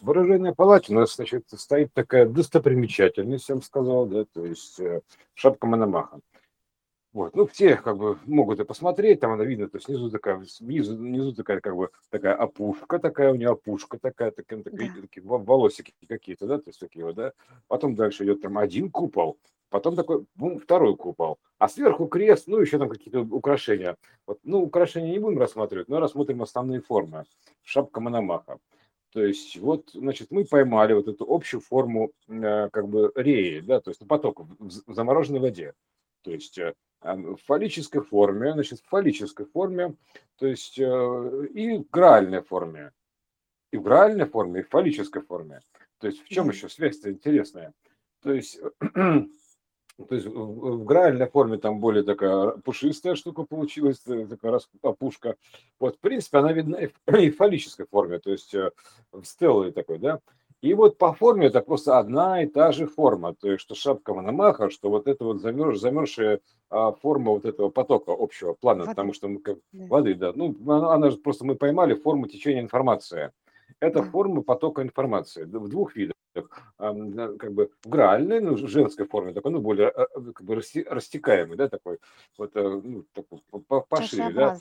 в оружейной палате у нас, значит, стоит такая достопримечательность, я бы сказал, да, то есть э, шапка Мономаха. Вот, ну, все как бы могут и посмотреть, там она видно, то есть снизу такая, снизу, внизу такая как бы такая опушка такая, у нее опушка такая, такие, такие, да. такие волосики какие-то, да, то есть такие вот, да. Потом дальше идет там один купол, потом такой, ну, второй купол, а сверху крест, ну, еще там какие-то украшения. Вот, ну, украшения не будем рассматривать, но рассмотрим основные формы. Шапка Мономаха. То есть вот, значит, мы поймали вот эту общую форму э, как бы реи, да, то есть поток в замороженной воде. То есть э, в фаллической форме, значит, в фаллической форме, то есть э, и в гральной форме, и в гральной форме, и в фаллической форме. То есть в чем еще связь-то интересная? То есть, то есть в гральной форме там более такая пушистая штука получилась, э, такая опушка. Вот, в принципе, она видна и в фаллической форме, то есть в стеллой такой, да. И вот по форме это просто одна и та же форма. То есть, что шапка Мономаха, что вот это вот замерз, замерзшая а, форма вот этого потока общего плана, воды. потому что мы как да. воды, да. Ну, она, она же просто мы поймали форму течения информации. Это форма потока информации в двух видах. Как бы в гральной, ну, женской форме, такой, ну, более а, а, как бы растекаемый, да, такой, вот, э, ну, такой, пошире, да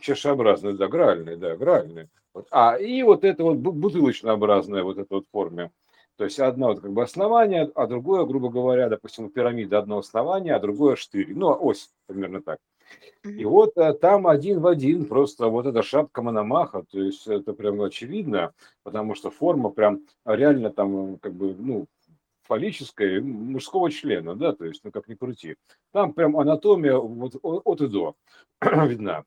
чашеобразный, да, гральный, да, гральный. Вот. А, и вот это вот бутылочнообразная вот эта вот форме. То есть одна вот как бы основание, а другое, грубо говоря, допустим, пирамида одно основание, а другое штырь. Ну, ось примерно так. И вот а, там один в один просто вот эта шапка Мономаха, то есть это прям очевидно, потому что форма прям реально там как бы, ну, фаллическая мужского члена, да, то есть, ну, как ни крути. Там прям анатомия вот от и до видна.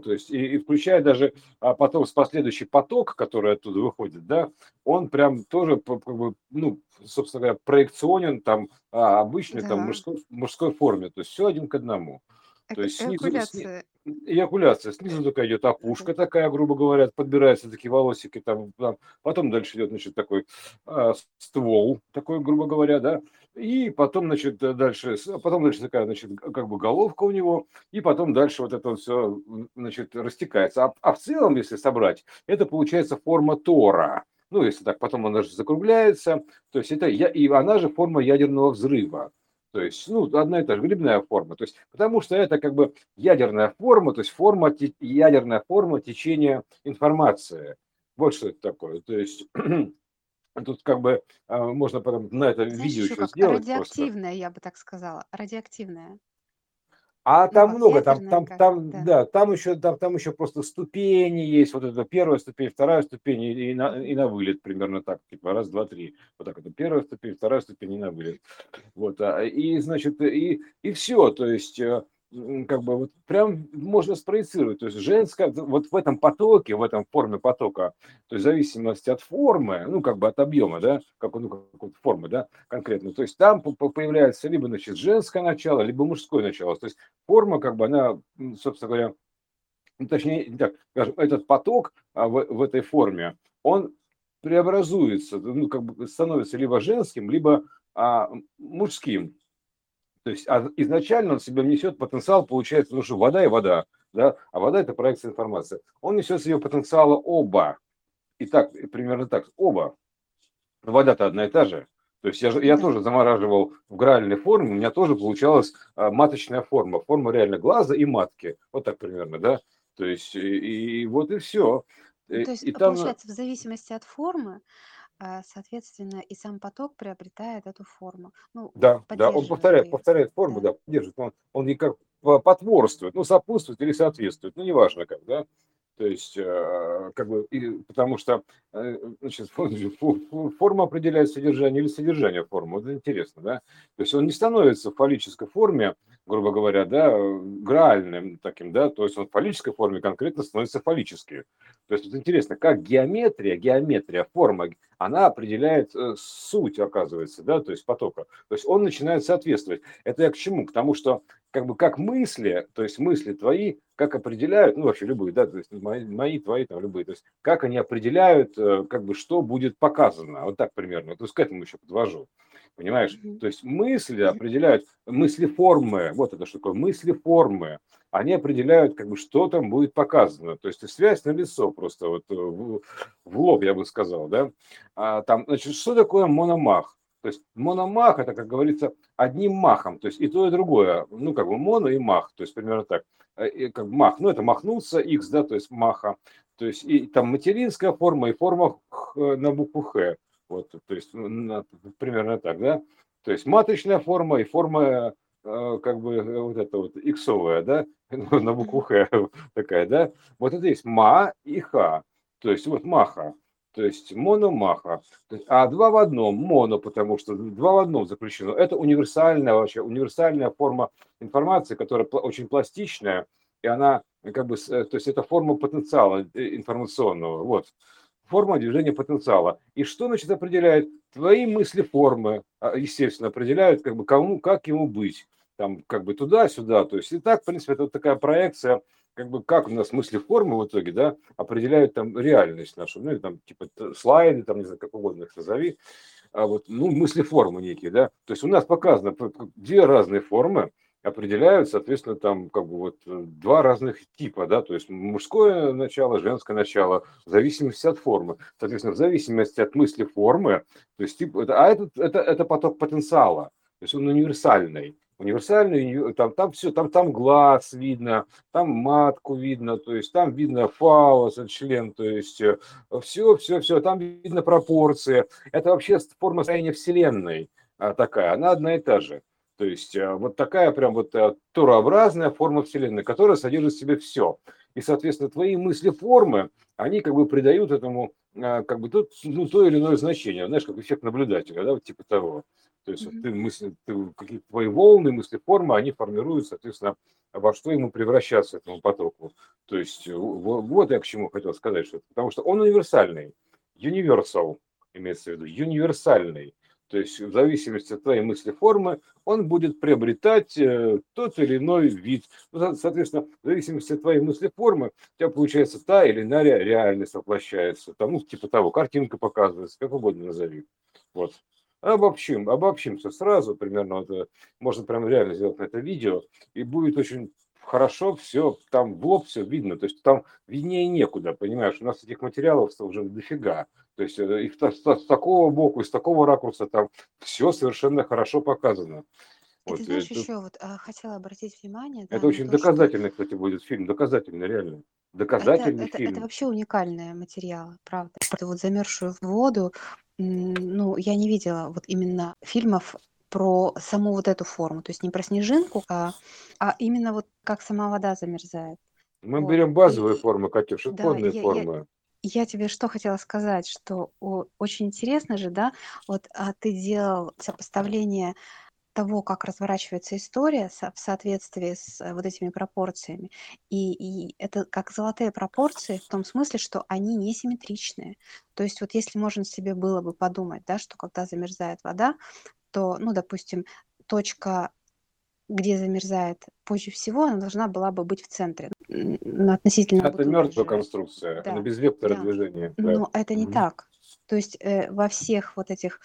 То есть, и, и включая даже а потом с последующий поток, который оттуда выходит, да, он прям тоже, как бы, ну, собственно говоря, проекционен там а, обычной да. там мужской, мужской форме, то есть все один к одному. То есть снизу, эякуляция. эякуляция. Снизу такая идет опушка такая, грубо говоря, подбираются такие волосики там, там. потом дальше идет, значит, такой а, ствол, такой, грубо говоря, да, и потом, значит, дальше, потом, дальше такая, значит, как бы головка у него, и потом дальше вот это вот все, значит, растекается. А, а в целом, если собрать, это получается форма Тора. Ну, если так, потом она же закругляется, то есть это, я и она же форма ядерного взрыва. То есть, ну, одна и та же грибная форма. То есть, потому что это как бы ядерная форма, то есть форма, ядерная форма течения информации. Вот что это такое. То есть, тут как бы а, можно потом на это Знаешь, видео еще еще как сделать просто. радиоактивная, я бы так сказала. Радиоактивная. А Ну, там много, там, там, как, там, да. да, там еще, там, там еще просто ступени есть, вот это первая ступень, вторая ступень и, и на, и на вылет примерно так, типа раз, два, три, вот так это первая ступень, вторая ступень и на вылет, вот, а, и значит и и все, то есть э, как бы вот прям можно спроецировать, то есть женская, вот в этом потоке, в этом форме потока, то есть в зависимости от формы, ну как бы от объема, да, как, ну, как формы, да, конкретно, то есть там появляется либо, значит, женское начало, либо мужское начало, то есть форма, как бы она, собственно говоря, ну, точнее, так, скажем, этот поток а, в, в этой форме, он преобразуется, ну, как бы становится либо женским, либо а, мужским. То есть а изначально он в себе несет потенциал, получается, ну что вода и вода, да, а вода это проекция информации. Он несет в себе потенциала оба. И так, примерно так, оба. Но вода-то одна и та же. То есть я, же- я тоже замораживал в гральной форме, у меня тоже получалась а, маточная форма, форма реально глаза и матки. Вот так примерно, да. То есть и, и вот и все. Ну, то есть, И а, там, получается, в зависимости от формы, а, соответственно, и сам поток приобретает эту форму. Ну, да, да, он повторяет, повторяет форму, Да. да, поддерживает. Он, он ей как по- потворствует, ну, сопутствует или соответствует, ну, неважно как, да. То есть, э, как бы, и, потому что, э, значит, фо- фо- фо- форма определяет содержание или содержание формы. Это интересно, да. То есть он не становится в фаллической форме, грубо говоря, да, э, граальным таким, да, то есть он в фаллической форме конкретно становится фаллический. То есть вот интересно, как геометрия, геометрия, форма, она определяет э, суть, оказывается, да, то есть потока. То есть он начинает соответствовать. Это я к чему? К тому, что как бы как мысли, то есть мысли твои, как определяют, ну вообще любые, да, то есть мои, мои твои, там любые, то есть как они определяют, э, как бы что будет показано, вот так примерно, то есть к этому еще подвожу. Понимаешь? То есть мысли определяют, мысли формы, вот это что такое, мысли формы. Они определяют, как бы, что там будет показано. То есть связь на лицо просто вот э, в, в лоб, я бы сказал, да. А, там, значит, что такое мономах? То есть мономах это, как говорится, одним махом, то есть и то, и другое, ну как бы моно и мах, то есть примерно так. Э, и как мах, ну это махнуться, x, да, то есть маха, то есть и там материнская форма и форма х, на букву х, вот, то есть ну, примерно так, да. То есть маточная форма и форма э, как бы э, вот это вот иксовая, да, на букву х такая, да. Вот это есть ма и ха, то есть вот маха. То есть мономаха. А два в одном, моно, потому что два в одном заключено. Это универсальная вообще, универсальная форма информации, которая очень пластичная, и она как бы, то есть это форма потенциала э, информационного. Вот. Форма движения потенциала. И что, значит, определяет? Твои мысли формы, а, естественно, определяют, как бы, кому, как ему быть. Там, как бы туда-сюда. То есть, и так, в принципе, это вот такая проекция как бы как у нас мысли формы в итоге, да, определяют там реальность нашу, ну, или там типа слайды, там, не знаю, как угодно их назови, а вот, ну, мысли формы некие, да, то есть у нас показано две разные формы, определяют, соответственно, там как бы вот э, два разных типа, да, то есть мужское начало, женское начало, в зависимости от формы. Соответственно, в зависимости от мысли формы, то есть тип, это, а это, это, это поток потенциала, то есть он универсальный универсальный, там, там все, там, там глаз видно, там матку видно, то есть там видно фалос, член, то есть все, все, все, там видно пропорции. Это вообще форма строения Вселенной а, такая, она одна и та же. То есть а, вот такая прям вот а, турообразная форма Вселенной, которая содержит в себе все. И, соответственно, твои мысли формы, они как бы придают этому как бы тут, ну, то или иное значение, знаешь, как эффект наблюдателя, да, вот типа того. То есть mm-hmm. ты мысли, ты, какие-то твои волны, мысли, формы, они формируют, соответственно, во что ему превращаться этому потоку. То есть вот, вот я к чему хотел сказать, что потому что он универсальный, universal имеется в виду, универсальный. То есть в зависимости от твоей мысли формы он будет приобретать э, тот или иной вид. Ну, соответственно, в зависимости от твоей мысли формы у тебя получается та или иная реальность воплощается. Ну, типа того, картинка показывается, как угодно назови. Вот обобщим, обобщимся сразу, примерно, вот, э, можно прям реально сделать это видео, и будет очень хорошо все, там в лоб все видно, то есть там виднее некуда, понимаешь, у нас этих материалов уже дофига, то есть э, их с, с такого боку, с такого ракурса там все совершенно хорошо показано. Вот, ты знаешь, это, еще вот а, хотела обратить внимание. Да, это очень то, доказательный, что... кстати, будет фильм, доказательный, реально. Доказательный это, фильм. Это, это вообще уникальный материал, правда. Это вот замерзшую воду ну, я не видела вот именно фильмов про саму вот эту форму, то есть не про снежинку, а, а именно вот как сама вода замерзает. Мы вот. берем базовые и, формы, Катюш, исходные да, формы. Я, я тебе что хотела сказать, что о, очень интересно же, да, вот а ты делал сопоставление того, как разворачивается история в соответствии с э, вот этими пропорциями. И, и это как золотые пропорции в том смысле, что они несимметричные. То есть вот если можно себе было бы подумать, да, что когда замерзает вода, то, ну, допустим, точка где замерзает позже всего, она должна была бы быть в центре. Относительно это мертвая конструкция, да. она без вектора да. движения. Да. Но это не mm-hmm. так. То есть э, во всех вот этих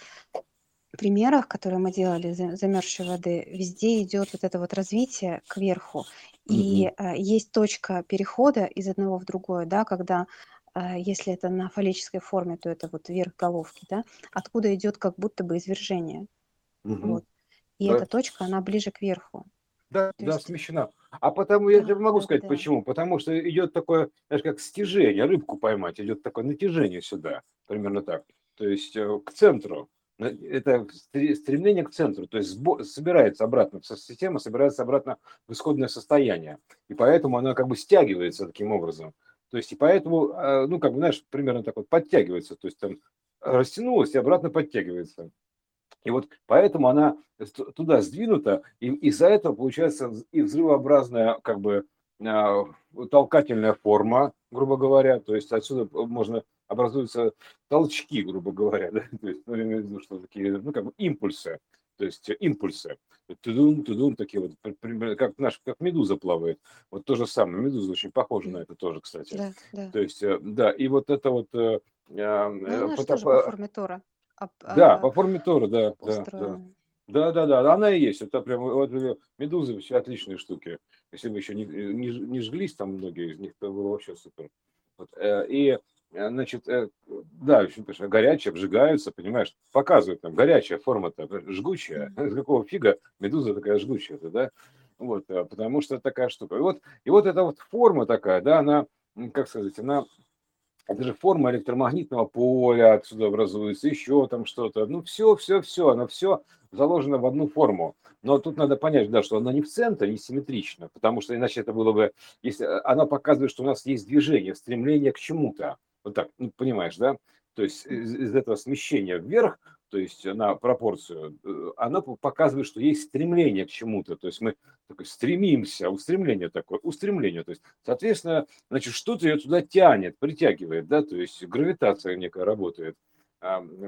примерах, которые мы делали замерзшей воды, везде идет вот это вот развитие кверху. И угу. есть точка перехода из одного в другое, да, когда э, если это на фаллической форме, то это вот верх головки, да, откуда идет как будто бы извержение. Угу. Вот. И да. эта точка, она ближе к верху. Да, то да, есть... смещена. А потому, да, я тебе могу да, сказать, да. почему. Потому что идет такое, знаешь, как стяжение, рыбку поймать, идет такое натяжение сюда, примерно так. То есть э, к центру это стремление к центру, то есть собирается обратно, система собирается обратно в исходное состояние, и поэтому она как бы стягивается таким образом. То есть и поэтому, а, ну, как бы, знаешь, примерно так вот подтягивается, то есть там растянулась и обратно подтягивается. И вот поэтому она туда сдвинута, и из-за этого получается и взрывообразная, как бы, а, толкательная форма, грубо говоря, то есть отсюда можно образуются толчки, грубо говоря, да? то есть, ну, что такие, ну, как бы импульсы, то есть импульсы. Тудун, тудун, такие вот, как наш, как медуза плавает. Вот то же самое. Медуза очень похожа на это тоже, кстати. Да, да. То есть, э, да, и вот это вот... Э, ну, э, по, тоже по форме Тора. А, да, по форме Тора, да, да, да. Да, да, да, она и есть. Это прям вот медузы вообще отличные штуки. Если бы еще не, не, не жглись там многие из них, то было вообще супер. Вот, э, и э, значит, э, да, очень точно, горячие, обжигаются, понимаешь, показывают там, горячая форма-то, жгучая, с какого фига медуза такая жгучая-то, да, вот, потому что такая штука. И вот, и вот эта вот форма такая, да, она, как сказать, она это же форма электромагнитного поля отсюда образуется, еще там что-то. Ну, все, все, все, оно все заложено в одну форму. Но тут надо понять, да, что она не в центре, не симметрична, потому что иначе это было бы, если она показывает, что у нас есть движение, стремление к чему-то. Вот так, ну, понимаешь, да? То есть из, из этого смещения вверх то есть на пропорцию, э, она показывает, что есть стремление к чему-то, то есть мы стремимся, устремление такое, устремление, то есть, соответственно, значит, что-то ее туда тянет, притягивает, да, то есть гравитация некая работает,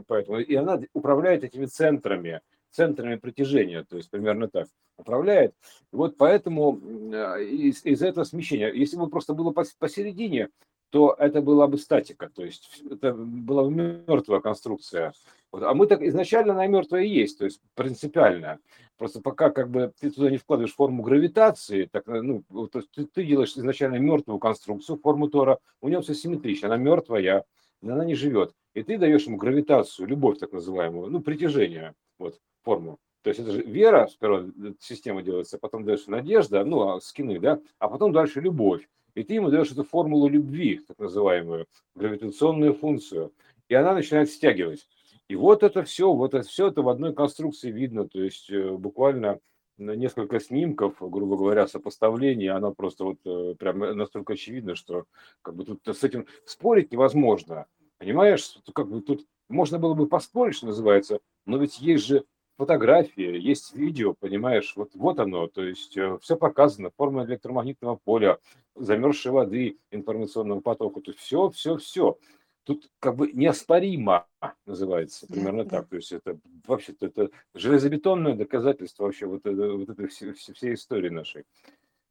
поэтому, и она управляет этими центрами, центрами притяжения, то есть примерно так управляет. Вот поэтому а, из, из этого смещения, если бы просто было посередине, то это была бы статика, то есть это была бы мертвая конструкция. Вот. А мы так изначально на мертвое есть, то есть принципиально. Просто пока как бы ты туда не вкладываешь форму гравитации, так, ну, то есть ты, ты делаешь изначально мертвую конструкцию, форму Тора, у нее все симметрично, она мертвая, она не живет. И ты даешь ему гравитацию, любовь так называемую, ну, притяжение, вот, форму. То есть это же вера, сперва система делается, потом дальше надежда, ну, а скины, да, а потом дальше любовь и ты ему даешь эту формулу любви, так называемую, гравитационную функцию, и она начинает стягивать. И вот это все, вот это все это в одной конструкции видно, то есть э, буквально несколько снимков, грубо говоря, сопоставление, она просто вот э, прям настолько очевидно, что как бы тут с этим спорить невозможно. Понимаешь, как бы тут можно было бы поспорить, что называется, но ведь есть же фотографии, есть видео, понимаешь, вот, вот оно, то есть э, все показано, форма электромагнитного поля, замерзшей воды, информационного потока, то все, все, все. Тут как бы неоспоримо называется, примерно да, так. Да. То есть это вообще-то это железобетонное доказательство вообще вот, вот этой всей, всей истории нашей.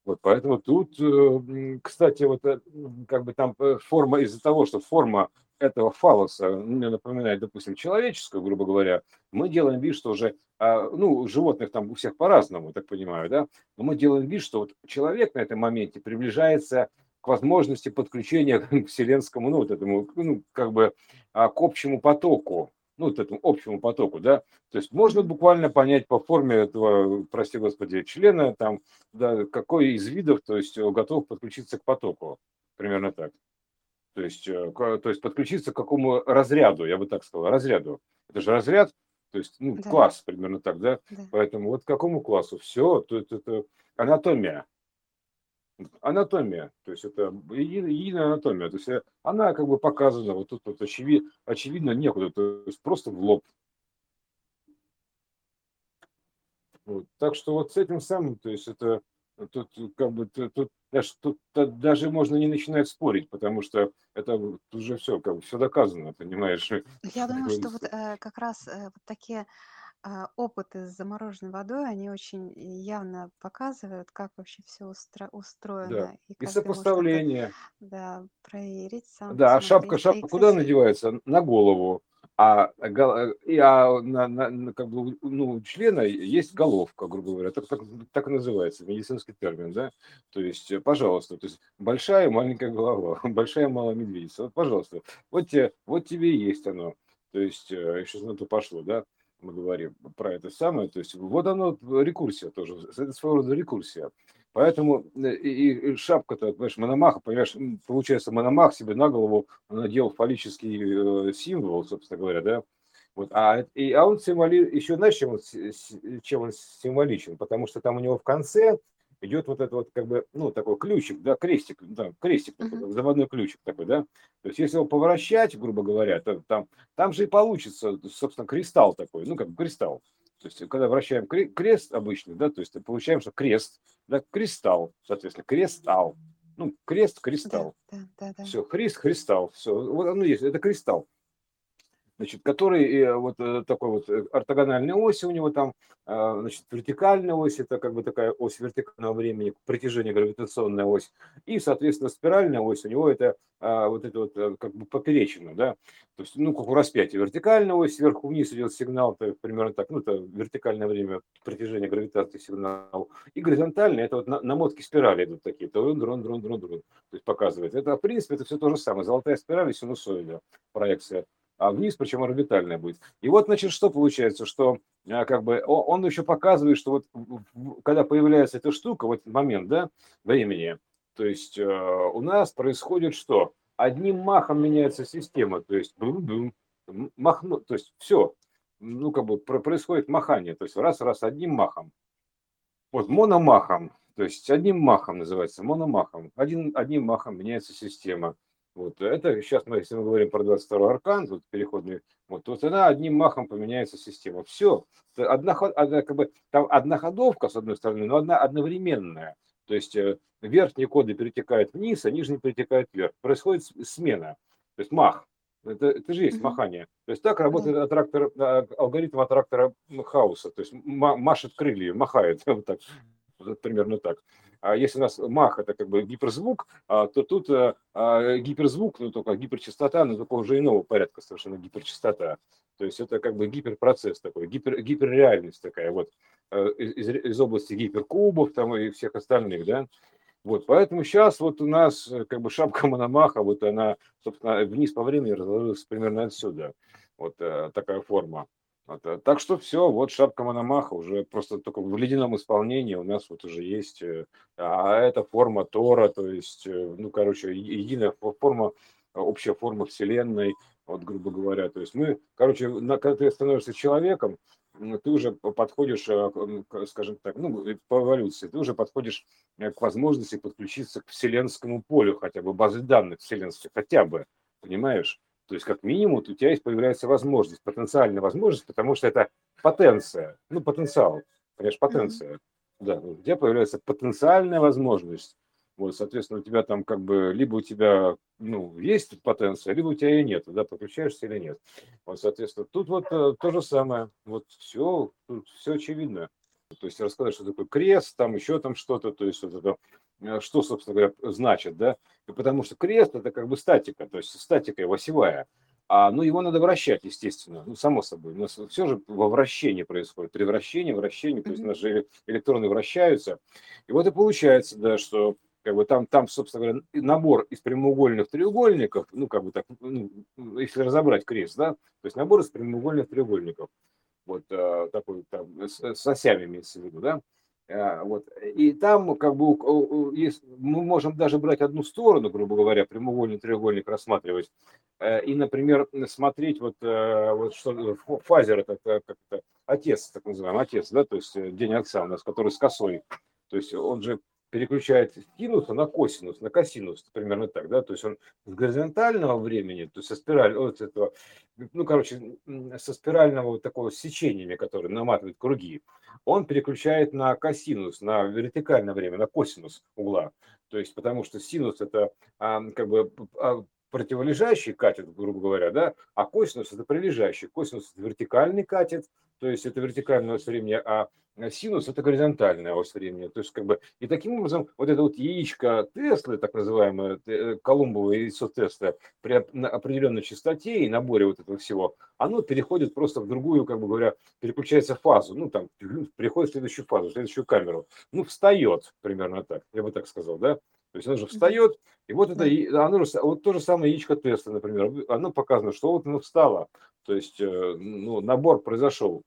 Вот поэтому тут, э, кстати, вот э, как бы там форма из-за того, что форма этого фалоса мне напоминает, допустим, человеческую, грубо говоря, мы делаем вид, что уже, а, ну, животных там у всех по-разному, так понимаю, да, но мы делаем вид, что вот человек на этом моменте приближается к возможности подключения к вселенскому, ну, вот этому, ну, как бы а, к общему потоку, ну, вот этому общему потоку, да, то есть можно буквально понять по форме этого, прости господи, члена, там, да, какой из видов, то есть готов подключиться к потоку, примерно так. То есть, э, то есть подключиться к какому разряду, я бы так сказал, разряду. Это же разряд, то есть ну, да. класс примерно так, да? да? Поэтому вот к какому классу? Все, то это, это анатомия. Анатомия, то есть это единая анатомия, то есть э, она как бы показана, вот тут вот очевидно, очевидно некуда, то есть просто в лоб. Вот. Так что вот с этим самым, то есть это тут как бы тут даже, тут даже можно не начинать спорить, потому что это уже все, как бы все доказано, понимаешь? Я думаю, что вот э, как раз э, вот такие э, опыты с замороженной водой, они очень явно показывают, как вообще все устро- устроено. Да. И, и сопоставление. Это, да, проверить сам. Да, а шапка, шапка куда надевается? На голову а, и, а на, на, как бы, ну, у члена есть головка, грубо говоря, так, так, так называется, медицинский термин, да, то есть, пожалуйста, то есть большая маленькая голова, большая малая медведица, вот, пожалуйста, вот, тебе, вот тебе и есть оно, то есть, сейчас на то пошло, да, мы говорим про это самое, то есть, вот оно, рекурсия тоже, это своего рода рекурсия, Поэтому э, и, и шапка-то, понимаешь, мономаха, понимаешь, получается, мономах себе на голову надел фаллический э, символ, собственно говоря, да, вот, а, и, а он символи, еще знаешь, чем он, чем он символичен, потому что там у него в конце идет вот это вот как бы, ну, такой ключик, да, крестик, да, крестик, такой, заводной ключик такой, да, то есть если его поворачивать, грубо говоря, то там, там же и получится, собственно, кристалл такой, ну, как бы кристалл, то есть, когда вращаем крест обычный, да, то есть получаем, что крест, да, кристалл, соответственно, кристалл. Ну, крест, кристалл. Да, да, да, да. Все, христ, кристалл. Все, вот оно есть, это кристалл. Значит, который вот такой вот ортогональной оси у него там, значит, вертикальная ось, это как бы такая ось вертикального времени, притяжение гравитационная ось, и, соответственно, спиральная ось у него это вот это вот как бы поперечина, да, то есть, ну, как у распятия, вертикальная ось, сверху вниз идет сигнал, то примерно так, ну, это вертикальное время притяжения гравитации сигнал, и горизонтальная, это вот намотки спирали идут такие, то дрон, дрон, дрон, дрон, то есть показывает. Это, в принципе, это все то же самое, золотая спираль и синусоида проекция а вниз, причем орбитальная будет. И вот, значит, что получается, что а, как бы он еще показывает, что вот когда появляется эта штука, вот момент, да, времени, то есть э, у нас происходит что? Одним махом меняется система, то есть бум-бум, махну, то есть все, ну как бы происходит махание, то есть раз-раз одним махом. Вот мономахом, то есть одним махом называется, мономахом. Один, одним махом меняется система. Вот это сейчас мы, если мы говорим про 22 аркан, тут переходный, вот, то она одним махом поменяется система. Все. Одна, одна, как бы, там одна ходовка, с одной стороны, но одна одновременная. То есть э, верхние коды перетекают вниз, а нижние перетекают вверх. Происходит смена. То есть мах. Это, это же есть махание. То есть так работает аттрактор, а, алгоритм аттрактора Хауса. То есть машет крылья, махает. Вот так. Вот примерно так. А если у нас мах это как бы гиперзвук, а, то тут а, гиперзвук, ну только гиперчастота, но только уже иного порядка совершенно гиперчастота. То есть это как бы гиперпроцесс такой, гипер, гиперреальность такая вот э, из, из области гиперкубов там и всех остальных, да. Вот, поэтому сейчас вот у нас э, как бы шапка Мономаха, вот она, собственно, вниз по времени разложилась примерно отсюда. Вот э, такая форма. Вот, э, так что все, вот шапка Мономаха уже просто только в ледяном исполнении у нас вот уже есть, э, а это форма Тора, то есть, э, ну, короче, единая форма, общая форма Вселенной, вот, грубо говоря. То есть мы, короче, на, когда ты становишься человеком, ты уже подходишь, скажем так, ну, по эволюции, ты уже подходишь к возможности подключиться к вселенскому полю, хотя бы базы данных вселенских, хотя бы, понимаешь? То есть, как минимум, у тебя есть появляется возможность, потенциальная возможность, потому что это потенция, ну, потенциал, понимаешь, потенция. Mm-hmm. Да, у тебя появляется потенциальная возможность. Вот, соответственно, у тебя там как бы либо у тебя ну, есть потенция, либо у тебя ее нет, да, подключаешься или нет. Вот, соответственно, тут вот э, то же самое. Вот все, тут все очевидно. То есть рассказать, что такое крест, там еще там что-то, то есть вот это что, собственно говоря, значит, да, потому что крест это как бы статика, то есть статика его осевая, а, ну, его надо вращать, естественно, ну, само собой, у нас все же во вращении происходит, при вращении, вращении, то есть наши электроны вращаются, и вот и получается, да, что как бы там, там, собственно говоря, набор из прямоугольных треугольников, ну, как бы так, ну, если разобрать крест, да, то есть набор из прямоугольных треугольников, вот э, такой там, с, с осями имеется в виду, да, вот. И там как бы есть, мы можем даже брать одну сторону, грубо говоря, прямоугольный треугольник рассматривать, э, и, например, смотреть вот, э, вот что фазер, это как отец, так называемый, отец, да, то есть э, день отца у нас, который с косой, то есть он же переключает синуса на косинус, на косинус, примерно так, да, то есть он с горизонтального времени, то есть со спираль, вот этого, ну, короче, со спирального вот такого сечениями, которые наматывают круги, он переключает на косинус, на вертикальное время, на косинус угла, то есть потому что синус это а, как бы а, противолежащий катет, грубо говоря, да, а косинус это прилежащий, косинус это вертикальный катет, то есть это вертикальная ось времени, а синус это горизонтальная ось времени. То есть как бы и таким образом вот это вот яичко Теслы, так называемое э, колумбовое яйцо Тесла при определенной частоте и наборе вот этого всего, оно переходит просто в другую, как бы говоря, переключается в фазу, ну там переходит в следующую фазу, в следующую камеру, ну встает примерно так, я бы так сказал, да. То есть оно же встает, и вот это, оно вот то же самое яичко Тесла, например, оно показано, что вот оно встало, то есть э, ну, набор произошел.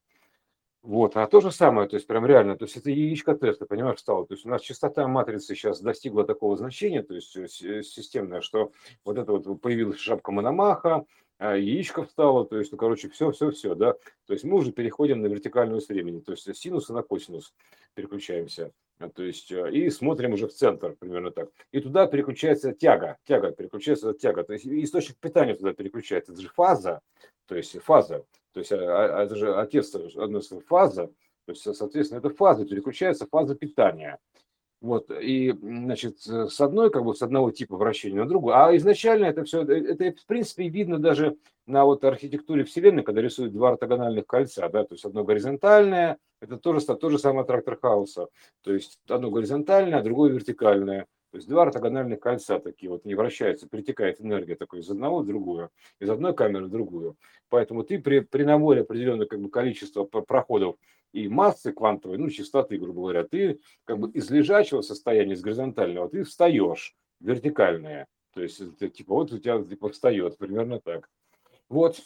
Вот, а то же самое, то есть прям реально, то есть это яичко теста, понимаешь, стало. То есть у нас частота матрицы сейчас достигла такого значения, то есть э, э, системная, что вот это вот появилась шапка Мономаха, а яичко встало, то есть, ну, короче, все, все, все, да. То есть мы уже переходим на вертикальную ось времени, то есть синус на косинус переключаемся, то есть э, и смотрим уже в центр, примерно так. И туда переключается тяга, тяга, переключается тяга, то есть источник питания туда переключается, это же фаза, то есть фаза, то есть а, а, это же отец, одна фаза, то есть, соответственно, это фаза, переключается фаза питания. Вот, и, значит, с одной, как бы, с одного типа вращения на другую. А изначально это все, э, это, в принципе, видно даже на вот архитектуре Вселенной, когда рисуют два ортогональных кольца, да, то есть одно горизонтальное, это тоже, то же самое трактор хаоса, то есть одно горизонтальное, а другое вертикальное. То есть два ортогональных кольца такие вот не вращаются, притекает энергия такой из одного в другую, из одной камеры в другую. Поэтому ты при, при наборе определенного как бы, количества проходов и массы квантовой, ну, частоты, грубо говоря, ты как бы из лежачего состояния, из горизонтального, ты встаешь вертикальное. То есть, это, типа, вот у тебя типа встает, примерно так. Вот,